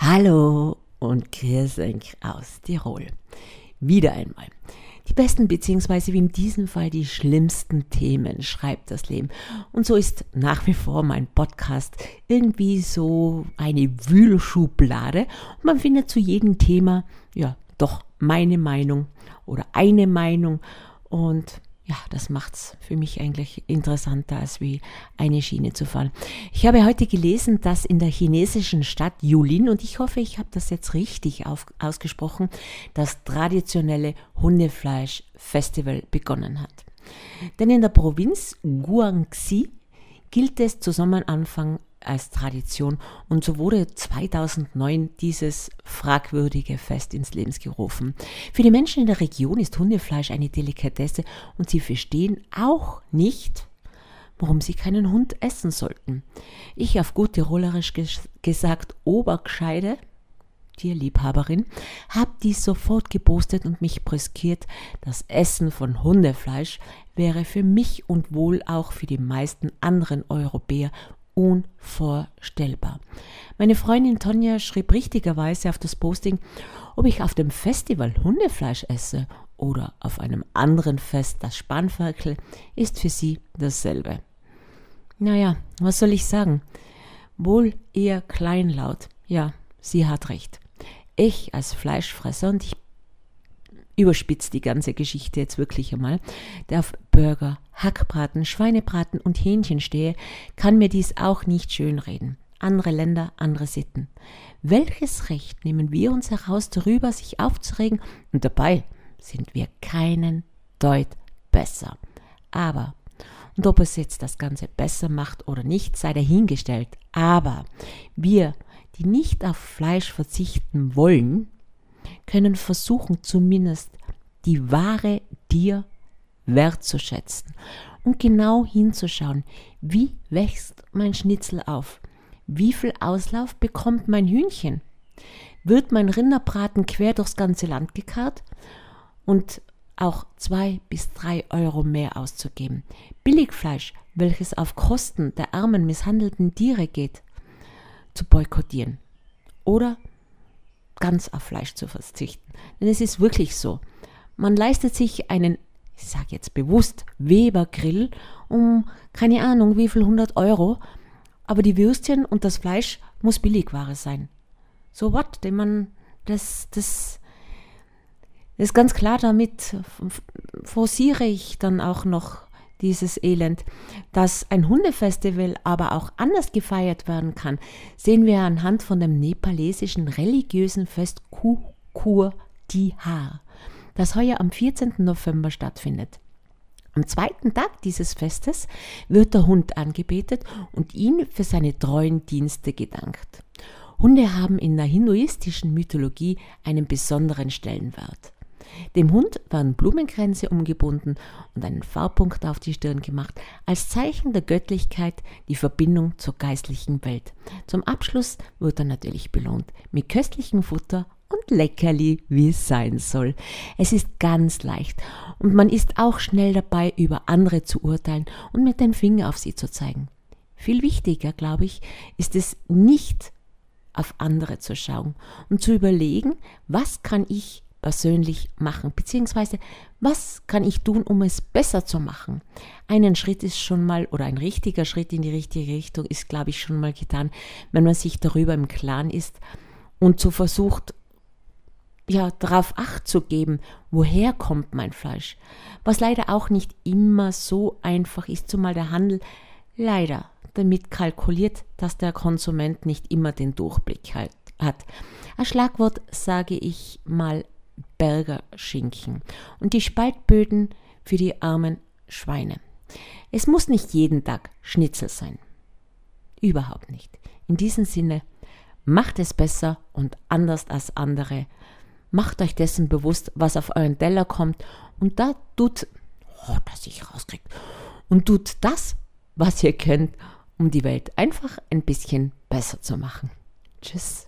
Hallo und euch aus Tirol. Wieder einmal. Die besten beziehungsweise wie in diesem Fall die schlimmsten Themen schreibt das Leben. Und so ist nach wie vor mein Podcast irgendwie so eine Wühlschublade und man findet zu jedem Thema ja doch meine Meinung oder eine Meinung und ja, das macht's für mich eigentlich interessanter, als wie eine Schiene zu fahren. Ich habe heute gelesen, dass in der chinesischen Stadt Yulin, und ich hoffe, ich habe das jetzt richtig auf, ausgesprochen, das traditionelle Hundefleisch-Festival begonnen hat. Denn in der Provinz Guangxi gilt es zu Sommeranfang als Tradition und so wurde 2009 dieses fragwürdige Fest ins Leben gerufen. Für die Menschen in der Region ist Hundefleisch eine Delikatesse und sie verstehen auch nicht, warum sie keinen Hund essen sollten. Ich auf gut tirolerisch gesagt Obergescheide, Tierliebhaberin, habe dies sofort gepostet und mich brüskiert. Das Essen von Hundefleisch wäre für mich und wohl auch für die meisten anderen Europäer unvorstellbar. Meine Freundin Tonja schrieb richtigerweise auf das Posting, ob ich auf dem Festival Hundefleisch esse oder auf einem anderen Fest das Spanferkel, ist für sie dasselbe. Naja, was soll ich sagen? Wohl eher kleinlaut. Ja, sie hat recht. Ich als Fleischfresser, und ich überspitzt die ganze Geschichte jetzt wirklich einmal, der auf Burger, Hackbraten, Schweinebraten und Hähnchen stehe, kann mir dies auch nicht schönreden. Andere Länder, andere Sitten. Welches Recht nehmen wir uns heraus, darüber sich aufzuregen? Und dabei sind wir keinen Deut besser. Aber, und ob es jetzt das Ganze besser macht oder nicht, sei dahingestellt. Aber wir, die nicht auf Fleisch verzichten wollen, können versuchen zumindest die wahre dir wertzuschätzen und genau hinzuschauen, wie wächst mein Schnitzel auf? Wie viel Auslauf bekommt mein Hühnchen? Wird mein Rinderbraten quer durchs ganze Land gekarrt? Und auch zwei bis drei Euro mehr auszugeben. Billigfleisch, welches auf Kosten der armen, misshandelten Tiere geht, zu boykottieren. Oder ganz auf Fleisch zu verzichten. Denn es ist wirklich so. Man leistet sich einen, ich sage jetzt bewusst, Webergrill um keine Ahnung wie viel 100 Euro, aber die Würstchen und das Fleisch muss Billigware sein. So what? Denn man, das, das, das ist ganz klar damit forciere ich dann auch noch dieses Elend. Dass ein Hundefestival aber auch anders gefeiert werden kann, sehen wir anhand von dem nepalesischen religiösen Fest Kukur Tihar, das heuer am 14. November stattfindet. Am zweiten Tag dieses Festes wird der Hund angebetet und ihn für seine treuen Dienste gedankt. Hunde haben in der hinduistischen Mythologie einen besonderen Stellenwert. Dem Hund waren Blumenkränze umgebunden und einen Farbpunkt auf die Stirn gemacht, als Zeichen der Göttlichkeit die Verbindung zur geistlichen Welt. Zum Abschluss wird er natürlich belohnt mit köstlichem Futter und Leckerli, wie es sein soll. Es ist ganz leicht und man ist auch schnell dabei, über andere zu urteilen und mit dem Finger auf sie zu zeigen. Viel wichtiger, glaube ich, ist es nicht auf andere zu schauen und zu überlegen, was kann ich persönlich machen? Beziehungsweise, was kann ich tun, um es besser zu machen? Einen Schritt ist schon mal, oder ein richtiger Schritt in die richtige Richtung ist, glaube ich, schon mal getan, wenn man sich darüber im Klaren ist und so versucht, ja, darauf Acht zu geben, woher kommt mein Fleisch. Was leider auch nicht immer so einfach ist, zumal der Handel leider damit kalkuliert, dass der Konsument nicht immer den Durchblick hat. Ein Schlagwort sage ich mal Berger Schinken und die Spaltböden für die armen Schweine. Es muss nicht jeden Tag Schnitzel sein. Überhaupt nicht. In diesem Sinne, macht es besser und anders als andere. Macht euch dessen bewusst, was auf euren Teller kommt und da tut, oh, dass ich rauskriegt, und tut das, was ihr könnt, um die Welt einfach ein bisschen besser zu machen. Tschüss.